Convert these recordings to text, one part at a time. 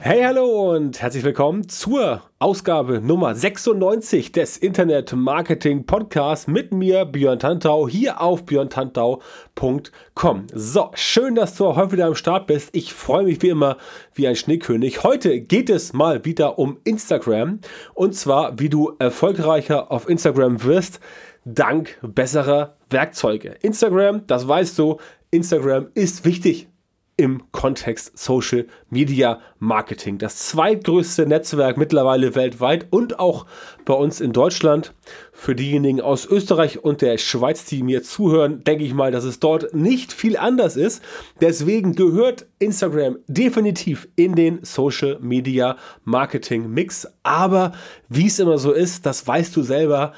Hey, hallo und herzlich willkommen zur Ausgabe Nummer 96 des Internet Marketing Podcasts mit mir, Björn Tantau, hier auf björntantau.com. So, schön, dass du heute wieder am Start bist. Ich freue mich wie immer wie ein Schneekönig. Heute geht es mal wieder um Instagram und zwar, wie du erfolgreicher auf Instagram wirst, dank besserer Werkzeuge. Instagram, das weißt du, Instagram ist wichtig im Kontext Social Media Marketing. Das zweitgrößte Netzwerk mittlerweile weltweit und auch bei uns in Deutschland. Für diejenigen aus Österreich und der Schweiz, die mir zuhören, denke ich mal, dass es dort nicht viel anders ist. Deswegen gehört Instagram definitiv in den Social Media Marketing Mix. Aber wie es immer so ist, das weißt du selber.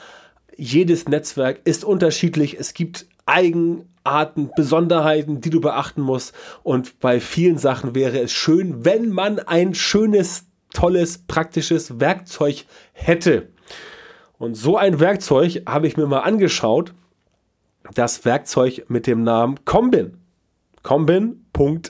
Jedes Netzwerk ist unterschiedlich. Es gibt Eigen, Arten, Besonderheiten, die du beachten musst. Und bei vielen Sachen wäre es schön, wenn man ein schönes, tolles, praktisches Werkzeug hätte. Und so ein Werkzeug habe ich mir mal angeschaut. Das Werkzeug mit dem Namen Combin. Combin.com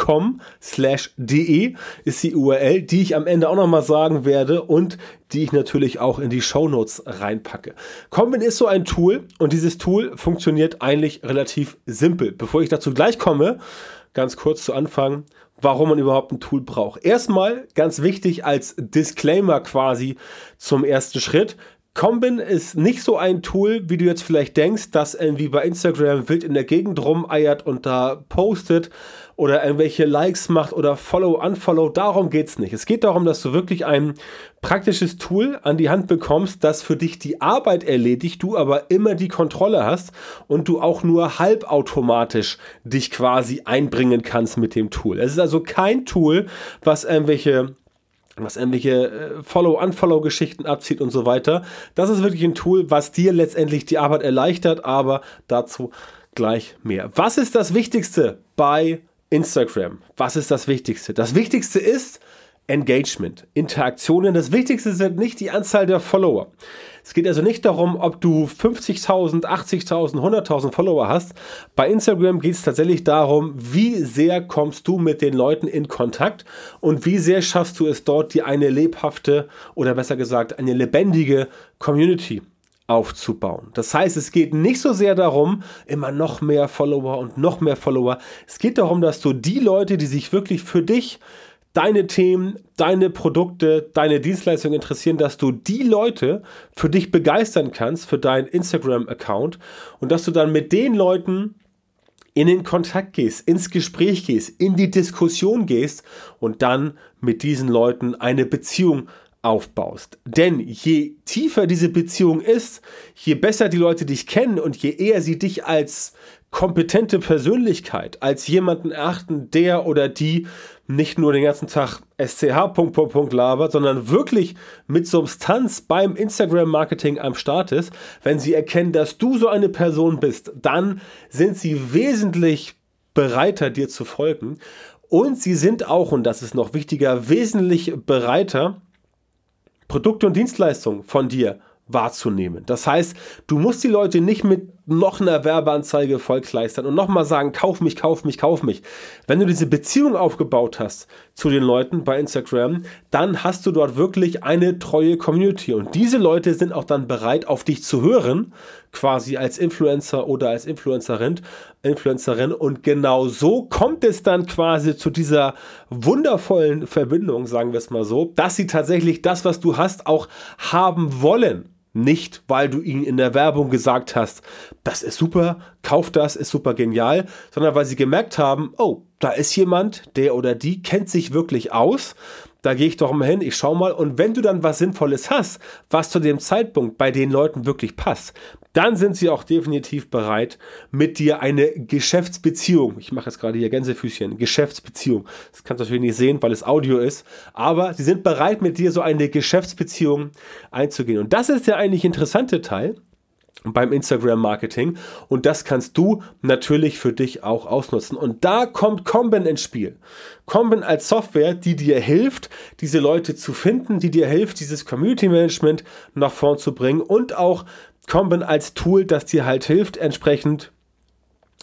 com slash de ist die URL, die ich am Ende auch nochmal sagen werde und die ich natürlich auch in die Shownotes reinpacke. Combin ist so ein Tool und dieses Tool funktioniert eigentlich relativ simpel. Bevor ich dazu gleich komme, ganz kurz zu Anfang, warum man überhaupt ein Tool braucht. Erstmal ganz wichtig als Disclaimer quasi zum ersten Schritt. Combin ist nicht so ein Tool, wie du jetzt vielleicht denkst, das irgendwie bei Instagram wild in der Gegend rumeiert und da postet oder irgendwelche Likes macht oder Follow, Unfollow. Darum geht es nicht. Es geht darum, dass du wirklich ein praktisches Tool an die Hand bekommst, das für dich die Arbeit erledigt, du aber immer die Kontrolle hast und du auch nur halbautomatisch dich quasi einbringen kannst mit dem Tool. Es ist also kein Tool, was irgendwelche was irgendwelche äh, Follow-Unfollow-Geschichten abzieht und so weiter. Das ist wirklich ein Tool, was dir letztendlich die Arbeit erleichtert, aber dazu gleich mehr. Was ist das Wichtigste bei Instagram? Was ist das Wichtigste? Das Wichtigste ist, Engagement, Interaktionen. Das Wichtigste sind nicht die Anzahl der Follower. Es geht also nicht darum, ob du 50.000, 80.000, 100.000 Follower hast. Bei Instagram geht es tatsächlich darum, wie sehr kommst du mit den Leuten in Kontakt und wie sehr schaffst du es dort, die eine lebhafte oder besser gesagt eine lebendige Community aufzubauen. Das heißt, es geht nicht so sehr darum, immer noch mehr Follower und noch mehr Follower. Es geht darum, dass du die Leute, die sich wirklich für dich deine Themen, deine Produkte, deine Dienstleistungen interessieren, dass du die Leute für dich begeistern kannst, für deinen Instagram-Account und dass du dann mit den Leuten in den Kontakt gehst, ins Gespräch gehst, in die Diskussion gehst und dann mit diesen Leuten eine Beziehung aufbaust. Denn je tiefer diese Beziehung ist, je besser die Leute dich kennen und je eher sie dich als kompetente Persönlichkeit, als jemanden erachten, der oder die nicht nur den ganzen Tag SCH Punkt, Punkt, Punkt labert, sondern wirklich mit Substanz beim Instagram-Marketing am Start ist, wenn sie erkennen, dass du so eine Person bist, dann sind sie wesentlich bereiter, dir zu folgen. Und sie sind auch, und das ist noch wichtiger, wesentlich bereiter, Produkte und Dienstleistungen von dir wahrzunehmen. Das heißt, du musst die Leute nicht mit noch einer Werbeanzeige vollkleistern und nochmal sagen, kauf mich, kauf mich, kauf mich. Wenn du diese Beziehung aufgebaut hast zu den Leuten bei Instagram, dann hast du dort wirklich eine treue Community und diese Leute sind auch dann bereit, auf dich zu hören, quasi als Influencer oder als Influencerin, Influencerin und genau so kommt es dann quasi zu dieser wundervollen Verbindung, sagen wir es mal so, dass sie tatsächlich das, was du hast, auch haben wollen. Nicht, weil du ihnen in der Werbung gesagt hast, das ist super, kauf das, ist super genial, sondern weil sie gemerkt haben, oh, da ist jemand, der oder die kennt sich wirklich aus, da gehe ich doch mal hin, ich schau mal. Und wenn du dann was Sinnvolles hast, was zu dem Zeitpunkt bei den Leuten wirklich passt, dann sind sie auch definitiv bereit, mit dir eine Geschäftsbeziehung, ich mache jetzt gerade hier Gänsefüßchen, Geschäftsbeziehung, das kannst du natürlich nicht sehen, weil es Audio ist, aber sie sind bereit, mit dir so eine Geschäftsbeziehung einzugehen. Und das ist der eigentlich interessante Teil beim Instagram-Marketing und das kannst du natürlich für dich auch ausnutzen. Und da kommt Comben ins Spiel. Comben als Software, die dir hilft, diese Leute zu finden, die dir hilft, dieses Community-Management nach vorn zu bringen und auch Comben als Tool, das dir halt hilft, entsprechend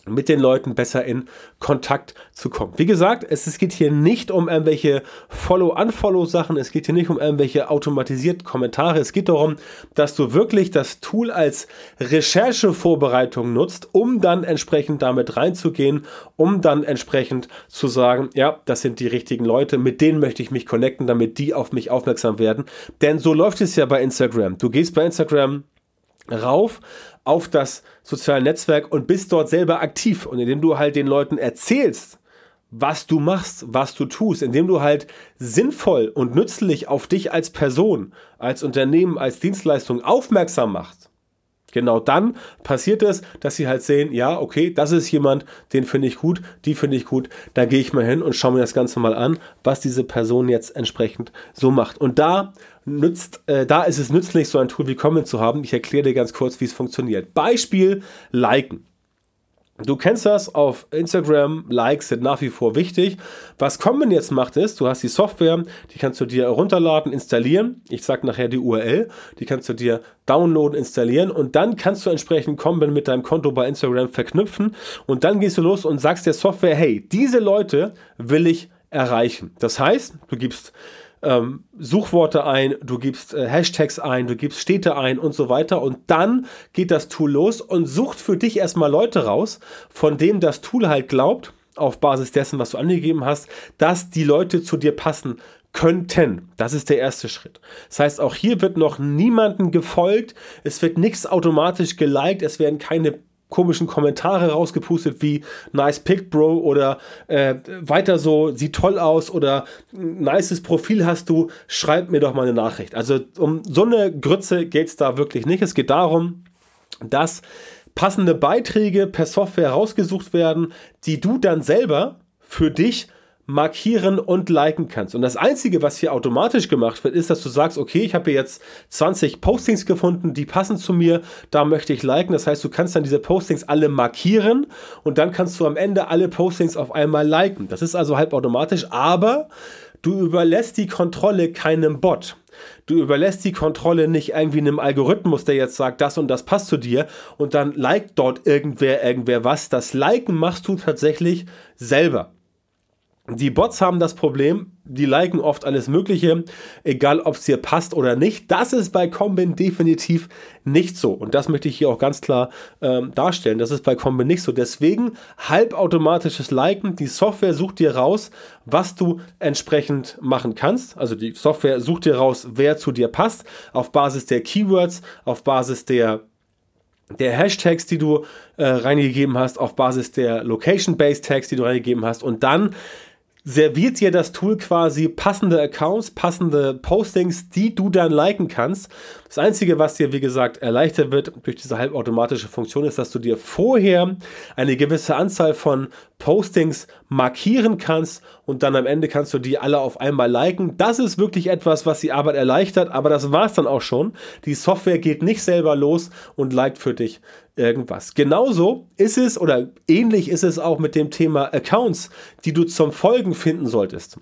mit den Leuten besser in Kontakt zu kommen. Wie gesagt, es, geht hier nicht um irgendwelche Follow-Unfollow-Sachen, es geht hier nicht um irgendwelche automatisierten Kommentare, es geht darum, dass du wirklich das Tool als Recherchevorbereitung nutzt, um dann entsprechend damit reinzugehen, um dann entsprechend zu sagen, ja, das sind die richtigen Leute, mit denen möchte ich mich connecten, damit die auf mich aufmerksam werden. Denn so läuft es ja bei Instagram. Du gehst bei Instagram rauf auf das soziale Netzwerk und bist dort selber aktiv. Und indem du halt den Leuten erzählst, was du machst, was du tust, indem du halt sinnvoll und nützlich auf dich als Person, als Unternehmen, als Dienstleistung aufmerksam machst, genau dann passiert es, dass sie halt sehen, ja, okay, das ist jemand, den finde ich gut, die finde ich gut, da gehe ich mal hin und schaue mir das Ganze mal an, was diese Person jetzt entsprechend so macht. Und da nützt, äh, da ist es nützlich, so ein Tool wie Comment zu haben. Ich erkläre dir ganz kurz, wie es funktioniert. Beispiel Liken. Du kennst das auf Instagram, Likes sind nach wie vor wichtig. Was Common jetzt macht ist, du hast die Software, die kannst du dir herunterladen, installieren. Ich sage nachher die URL, die kannst du dir downloaden, installieren und dann kannst du entsprechend Common mit deinem Konto bei Instagram verknüpfen und dann gehst du los und sagst der Software, hey, diese Leute will ich erreichen. Das heißt, du gibst ähm, Suchworte ein, du gibst äh, Hashtags ein, du gibst Städte ein und so weiter. Und dann geht das Tool los und sucht für dich erstmal Leute raus, von denen das Tool halt glaubt, auf Basis dessen, was du angegeben hast, dass die Leute zu dir passen könnten. Das ist der erste Schritt. Das heißt, auch hier wird noch niemanden gefolgt, es wird nichts automatisch geliked, es werden keine komischen Kommentare rausgepustet wie Nice Pick Bro oder äh, weiter so, sieht toll aus oder nices Profil hast du, schreib mir doch mal eine Nachricht. Also um so eine Grütze geht es da wirklich nicht. Es geht darum, dass passende Beiträge per Software rausgesucht werden, die du dann selber für dich markieren und liken kannst. Und das Einzige, was hier automatisch gemacht wird, ist, dass du sagst, okay, ich habe jetzt 20 Postings gefunden, die passen zu mir, da möchte ich liken. Das heißt, du kannst dann diese Postings alle markieren und dann kannst du am Ende alle Postings auf einmal liken. Das ist also halb automatisch, aber du überlässt die Kontrolle keinem Bot. Du überlässt die Kontrolle nicht irgendwie einem Algorithmus, der jetzt sagt, das und das passt zu dir und dann liked dort irgendwer irgendwer was. Das Liken machst du tatsächlich selber. Die Bots haben das Problem, die liken oft alles Mögliche, egal ob es dir passt oder nicht. Das ist bei Combin definitiv nicht so. Und das möchte ich hier auch ganz klar ähm, darstellen. Das ist bei Combin nicht so. Deswegen halbautomatisches Liken. Die Software sucht dir raus, was du entsprechend machen kannst. Also die Software sucht dir raus, wer zu dir passt, auf Basis der Keywords, auf Basis der der Hashtags, die du äh, reingegeben hast, auf Basis der Location-Based Tags, die du reingegeben hast und dann serviert dir das Tool quasi passende Accounts, passende Postings, die du dann liken kannst. Das Einzige, was dir, wie gesagt, erleichtert wird durch diese halbautomatische Funktion, ist, dass du dir vorher eine gewisse Anzahl von Postings markieren kannst und dann am Ende kannst du die alle auf einmal liken. Das ist wirklich etwas, was die Arbeit erleichtert, aber das war es dann auch schon. Die Software geht nicht selber los und liked für dich irgendwas. Genauso ist es oder ähnlich ist es auch mit dem Thema Accounts, die du zum Folgen finden solltest.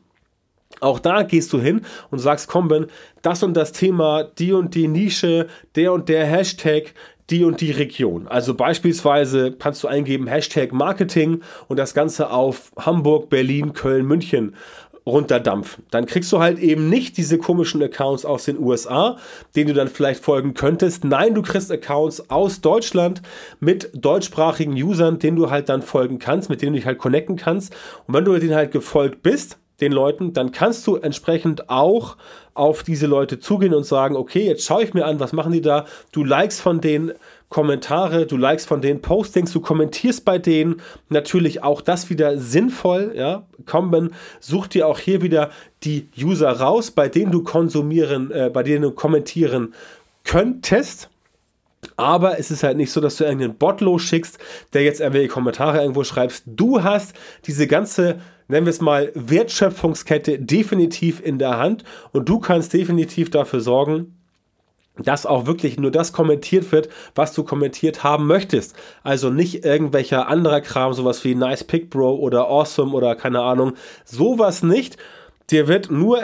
Auch da gehst du hin und sagst, komm, Ben, das und das Thema, die und die Nische, der und der Hashtag, die und die Region. Also beispielsweise kannst du eingeben Hashtag Marketing und das Ganze auf Hamburg, Berlin, Köln, München runterdampfen. Dann kriegst du halt eben nicht diese komischen Accounts aus den USA, denen du dann vielleicht folgen könntest. Nein, du kriegst Accounts aus Deutschland mit deutschsprachigen Usern, denen du halt dann folgen kannst, mit denen du dich halt connecten kannst. Und wenn du denen halt gefolgt bist, den Leuten, dann kannst du entsprechend auch auf diese Leute zugehen und sagen, okay, jetzt schaue ich mir an, was machen die da? Du likest von denen Kommentare, du likest von denen Postings, du kommentierst bei denen natürlich auch das wieder sinnvoll, ja. Kommen, such dir auch hier wieder die User raus, bei denen du konsumieren, äh, bei denen du kommentieren könntest. Aber es ist halt nicht so, dass du irgendeinen Bot losschickst, der jetzt irgendwelche Kommentare irgendwo schreibst. Du hast diese ganze nennen wir es mal, Wertschöpfungskette definitiv in der Hand und du kannst definitiv dafür sorgen, dass auch wirklich nur das kommentiert wird, was du kommentiert haben möchtest. Also nicht irgendwelcher anderer Kram, sowas wie Nice Pick Bro oder Awesome oder keine Ahnung, sowas nicht. Dir wird nur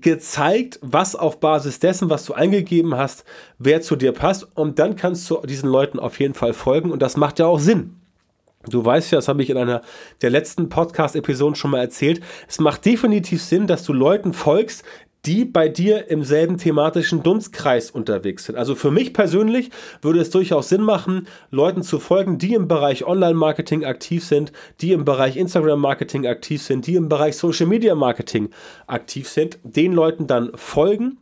gezeigt, was auf Basis dessen, was du eingegeben hast, wer zu dir passt und dann kannst du diesen Leuten auf jeden Fall folgen und das macht ja auch Sinn. Du weißt ja, das habe ich in einer der letzten Podcast-Episoden schon mal erzählt. Es macht definitiv Sinn, dass du Leuten folgst, die bei dir im selben thematischen Dunstkreis unterwegs sind. Also für mich persönlich würde es durchaus Sinn machen, Leuten zu folgen, die im Bereich Online-Marketing aktiv sind, die im Bereich Instagram-Marketing aktiv sind, die im Bereich Social-Media-Marketing aktiv sind, den Leuten dann folgen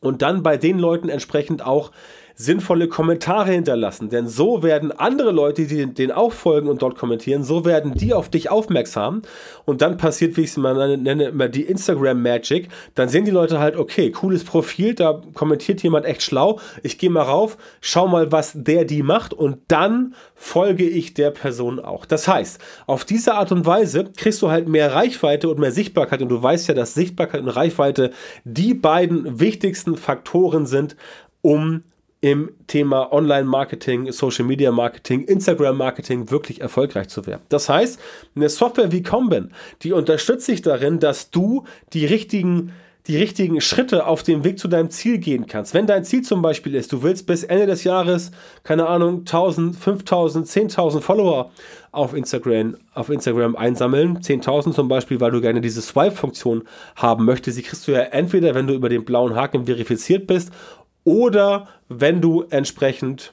und dann bei den Leuten entsprechend auch sinnvolle Kommentare hinterlassen. Denn so werden andere Leute, die den auch folgen und dort kommentieren, so werden die auf dich aufmerksam. Und dann passiert, wie ich es mal nenne, immer die Instagram Magic. Dann sehen die Leute halt, okay, cooles Profil, da kommentiert jemand echt schlau. Ich gehe mal rauf, schau mal, was der die macht und dann folge ich der Person auch. Das heißt, auf diese Art und Weise kriegst du halt mehr Reichweite und mehr Sichtbarkeit. Und du weißt ja, dass Sichtbarkeit und Reichweite die beiden wichtigsten Faktoren sind, um im Thema Online-Marketing, Social-Media-Marketing, Instagram-Marketing wirklich erfolgreich zu werden. Das heißt, eine Software wie Comben, die unterstützt dich darin, dass du die richtigen die richtigen Schritte auf dem Weg zu deinem Ziel gehen kannst. Wenn dein Ziel zum Beispiel ist, du willst bis Ende des Jahres, keine Ahnung, 1000, 5000, 10.000 Follower auf Instagram, auf Instagram einsammeln, 10.000 zum Beispiel, weil du gerne diese Swipe-Funktion haben möchtest, die kriegst du ja entweder, wenn du über den blauen Haken verifiziert bist oder wenn du entsprechend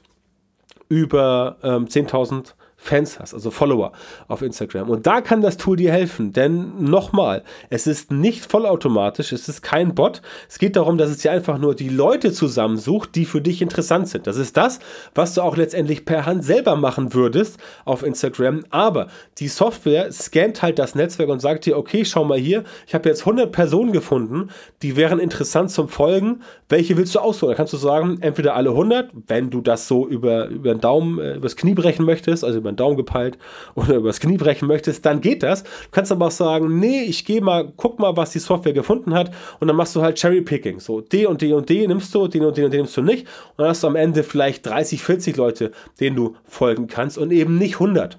über ähm, 10.000 Fans hast, also Follower auf Instagram. Und da kann das Tool dir helfen, denn nochmal, es ist nicht vollautomatisch, es ist kein Bot. Es geht darum, dass es dir einfach nur die Leute zusammensucht, die für dich interessant sind. Das ist das, was du auch letztendlich per Hand selber machen würdest auf Instagram. Aber die Software scannt halt das Netzwerk und sagt dir, okay, schau mal hier, ich habe jetzt 100 Personen gefunden, die wären interessant zum Folgen. Welche willst du aussuchen? Da kannst du sagen, entweder alle 100, wenn du das so über, über den Daumen, äh, übers Knie brechen möchtest, also über den Daumen gepeilt oder übers Knie brechen möchtest, dann geht das. Du kannst aber auch sagen, nee, ich gehe mal, guck mal, was die Software gefunden hat und dann machst du halt Cherry Picking. So, D und D und D nimmst du, den und den und den nimmst du nicht und dann hast du am Ende vielleicht 30, 40 Leute, denen du folgen kannst und eben nicht 100.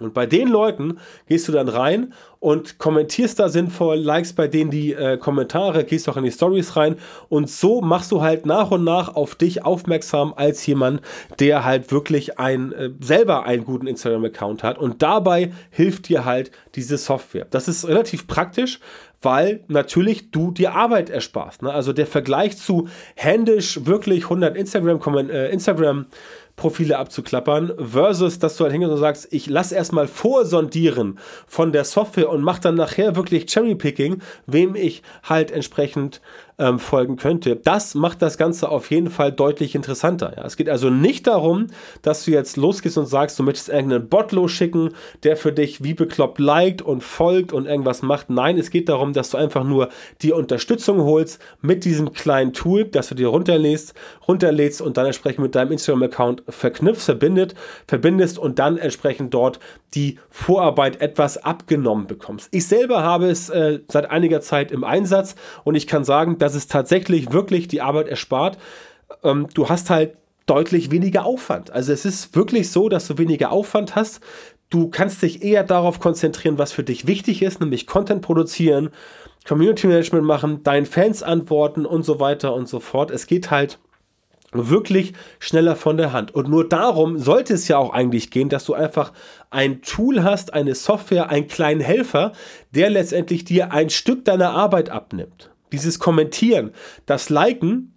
Und bei den Leuten gehst du dann rein und kommentierst da sinnvoll, likest bei denen die äh, Kommentare, gehst auch in die Stories rein. Und so machst du halt nach und nach auf dich aufmerksam als jemand, der halt wirklich ein äh, selber einen guten Instagram-Account hat. Und dabei hilft dir halt diese Software. Das ist relativ praktisch, weil natürlich du dir Arbeit ersparst. Ne? Also der Vergleich zu händisch wirklich 100 Instagram, äh, Instagram abzuklappern, versus, dass du halt hingehst und sagst, ich lass erstmal vorsondieren von der Software und mach dann nachher wirklich Cherrypicking, wem ich halt entsprechend ähm, folgen könnte. Das macht das Ganze auf jeden Fall deutlich interessanter. Ja. Es geht also nicht darum, dass du jetzt losgehst und sagst, du möchtest irgendeinen Bot losschicken, der für dich wie bekloppt liked und folgt und irgendwas macht. Nein, es geht darum, dass du einfach nur die Unterstützung holst mit diesem kleinen Tool, das du dir runterlädst, runterlädst und dann entsprechend mit deinem Instagram-Account verknüpfst, verbindet, verbindest und dann entsprechend dort die Vorarbeit etwas abgenommen bekommst. Ich selber habe es äh, seit einiger Zeit im Einsatz und ich kann sagen, dass dass es tatsächlich wirklich die Arbeit erspart. Ähm, du hast halt deutlich weniger Aufwand. Also es ist wirklich so, dass du weniger Aufwand hast. Du kannst dich eher darauf konzentrieren, was für dich wichtig ist, nämlich Content produzieren, Community Management machen, deinen Fans antworten und so weiter und so fort. Es geht halt wirklich schneller von der Hand. Und nur darum sollte es ja auch eigentlich gehen, dass du einfach ein Tool hast, eine Software, einen kleinen Helfer, der letztendlich dir ein Stück deiner Arbeit abnimmt dieses Kommentieren, das Liken,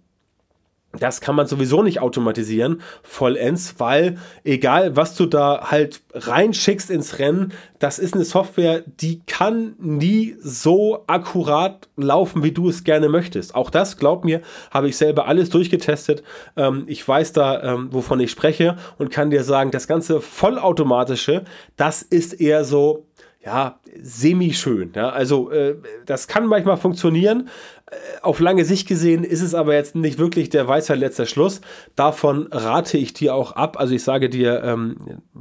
das kann man sowieso nicht automatisieren, vollends, weil egal was du da halt reinschickst ins Rennen, das ist eine Software, die kann nie so akkurat laufen, wie du es gerne möchtest. Auch das, glaub mir, habe ich selber alles durchgetestet. Ähm, ich weiß da, ähm, wovon ich spreche und kann dir sagen, das ganze vollautomatische, das ist eher so, ja, semi-schön. Ja? Also äh, das kann manchmal funktionieren. Äh, auf lange Sicht gesehen ist es aber jetzt nicht wirklich der Weisheit letzter Schluss. Davon rate ich dir auch ab. Also ich sage dir, ähm,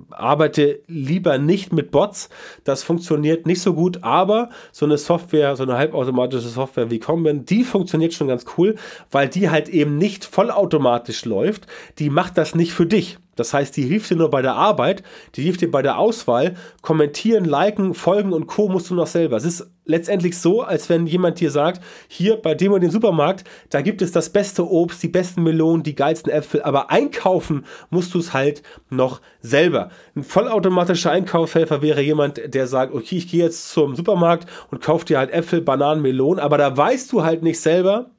arbeite lieber nicht mit Bots. Das funktioniert nicht so gut, aber so eine Software, so eine halbautomatische Software wie Combin, die funktioniert schon ganz cool, weil die halt eben nicht vollautomatisch läuft. Die macht das nicht für dich. Das heißt, die hilft dir nur bei der Arbeit, die hilft dir bei der Auswahl. Kommentieren, liken, folgen und Co. musst du noch selber. Es ist letztendlich so, als wenn jemand dir sagt, hier bei dem und dem Supermarkt, da gibt es das beste Obst, die besten Melonen, die geilsten Äpfel, aber einkaufen musst du es halt noch selber. Ein vollautomatischer Einkaufshelfer wäre jemand, der sagt, okay, ich gehe jetzt zum Supermarkt und kaufe dir halt Äpfel, Bananen, Melonen, aber da weißt du halt nicht selber,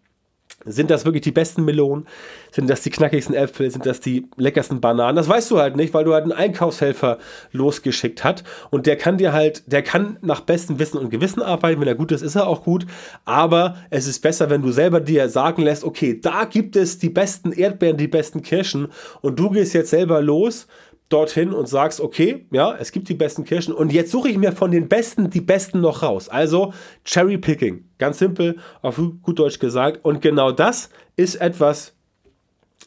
sind das wirklich die besten Melonen? Sind das die knackigsten Äpfel? Sind das die leckersten Bananen? Das weißt du halt nicht, weil du halt einen Einkaufshelfer losgeschickt hast. Und der kann dir halt, der kann nach bestem Wissen und Gewissen arbeiten. Wenn er gut ist, ist er auch gut. Aber es ist besser, wenn du selber dir sagen lässt, okay, da gibt es die besten Erdbeeren, die besten Kirschen. Und du gehst jetzt selber los, dorthin und sagst, okay, ja, es gibt die besten Kirschen und jetzt suche ich mir von den besten die besten noch raus. Also Cherry Picking, ganz simpel, auf gut Deutsch gesagt. Und genau das ist etwas,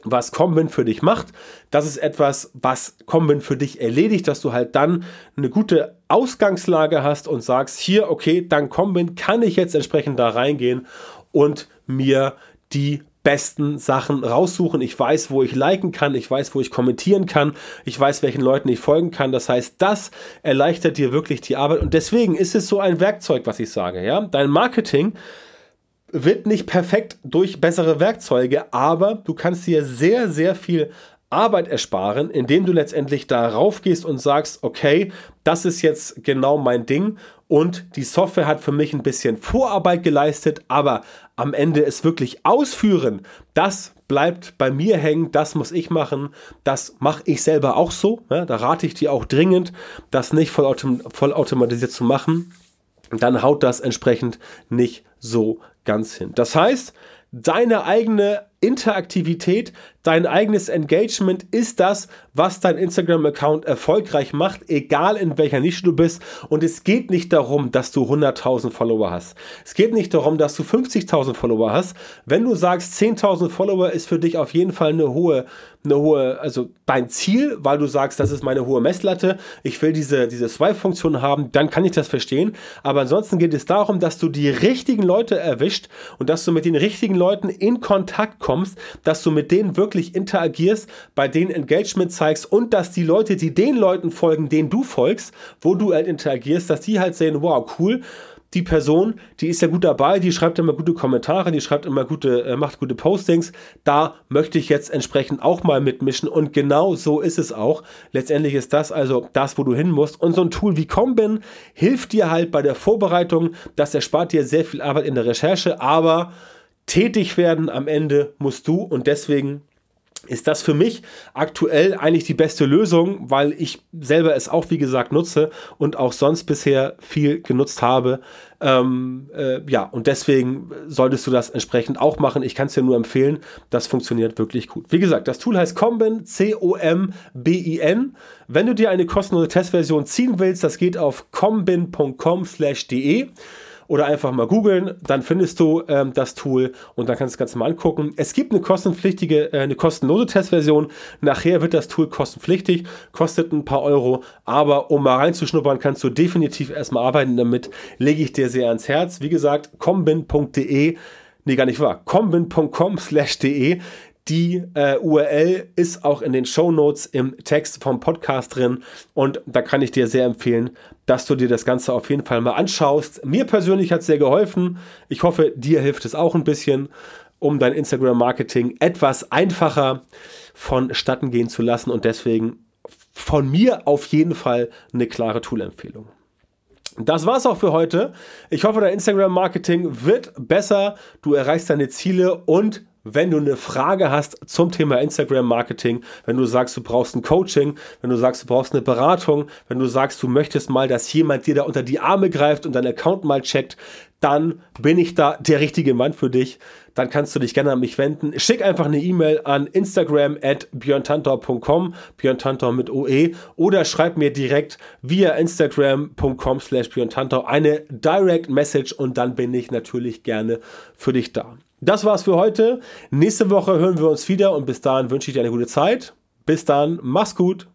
was Combin für dich macht. Das ist etwas, was Combin für dich erledigt, dass du halt dann eine gute Ausgangslage hast und sagst, hier, okay, dann Combin kann ich jetzt entsprechend da reingehen und mir die besten Sachen raussuchen. Ich weiß, wo ich liken kann, ich weiß, wo ich kommentieren kann, ich weiß, welchen Leuten ich folgen kann. Das heißt, das erleichtert dir wirklich die Arbeit und deswegen ist es so ein Werkzeug, was ich sage. Ja, dein Marketing wird nicht perfekt durch bessere Werkzeuge, aber du kannst dir sehr, sehr viel Arbeit ersparen, indem du letztendlich darauf gehst und sagst, okay, das ist jetzt genau mein Ding und die Software hat für mich ein bisschen Vorarbeit geleistet, aber am Ende es wirklich ausführen, das bleibt bei mir hängen, das muss ich machen, das mache ich selber auch so. Ja, da rate ich dir auch dringend, das nicht vollautom vollautomatisiert zu machen. Dann haut das entsprechend nicht so ganz hin. Das heißt, deine eigene Interaktivität, dein eigenes Engagement ist das, was dein Instagram-Account erfolgreich macht, egal in welcher Nische du bist. Und es geht nicht darum, dass du 100.000 Follower hast. Es geht nicht darum, dass du 50.000 Follower hast. Wenn du sagst, 10.000 Follower ist für dich auf jeden Fall eine hohe, eine hohe, also dein Ziel, weil du sagst, das ist meine hohe Messlatte, ich will diese, diese Swipe-Funktion haben, dann kann ich das verstehen. Aber ansonsten geht es darum, dass du die richtigen Leute erwischt und dass du mit den richtigen Leuten in Kontakt kommst, dass du mit denen wirklich interagierst, bei denen Engagement zeigst und dass die Leute, die den Leuten folgen, denen du folgst, wo du halt interagierst, dass die halt sehen, wow, cool, die Person, die ist ja gut dabei, die schreibt immer gute Kommentare, die schreibt immer gute, äh, macht gute Postings. Da möchte ich jetzt entsprechend auch mal mitmischen und genau so ist es auch. Letztendlich ist das also das, wo du hin musst. Und so ein Tool wie Combin hilft dir halt bei der Vorbereitung. Das erspart dir sehr viel Arbeit in der Recherche, aber tätig werden am Ende musst du und deswegen ist das für mich aktuell eigentlich die beste Lösung, weil ich selber es auch, wie gesagt, nutze und auch sonst bisher viel genutzt habe. Ähm, äh, ja, und deswegen solltest du das entsprechend auch machen. Ich kann es dir nur empfehlen. Das funktioniert wirklich gut. Wie gesagt, das Tool heißt Combin, C-O-M-B-I-N. Wenn du dir eine kostenlose Testversion ziehen willst, das geht auf combin.com/de oder einfach mal googeln, dann findest du ähm, das Tool und dann kannst du das Ganze mal angucken. Es gibt eine kostenpflichtige, äh, eine kostenlose Testversion. Nachher wird das Tool kostenpflichtig, kostet ein paar Euro, aber um mal reinzuschnuppern, kannst du definitiv erstmal arbeiten damit. Lege ich dir sehr ans Herz. Wie gesagt, combin.de Nee, gar nicht wahr. combin.com/de. Die äh, URL ist auch in den Show Notes im Text vom Podcast drin und da kann ich dir sehr empfehlen, dass du dir das Ganze auf jeden Fall mal anschaust. Mir persönlich hat es sehr geholfen. Ich hoffe, dir hilft es auch ein bisschen, um dein Instagram-Marketing etwas einfacher vonstatten gehen zu lassen und deswegen von mir auf jeden Fall eine klare Tool-Empfehlung. Das war's auch für heute. Ich hoffe, dein Instagram-Marketing wird besser. Du erreichst deine Ziele und wenn du eine Frage hast zum Thema Instagram Marketing, wenn du sagst, du brauchst ein Coaching, wenn du sagst, du brauchst eine Beratung, wenn du sagst, du möchtest mal, dass jemand dir da unter die Arme greift und deinen Account mal checkt, dann bin ich da der richtige Mann für dich. Dann kannst du dich gerne an mich wenden. Schick einfach eine E-Mail an Instagram at björntantor.com, björntantor mit OE, oder schreib mir direkt via instagram.com slash björntantor eine Direct Message und dann bin ich natürlich gerne für dich da. Das war's für heute. Nächste Woche hören wir uns wieder und bis dahin wünsche ich dir eine gute Zeit. Bis dann, mach's gut.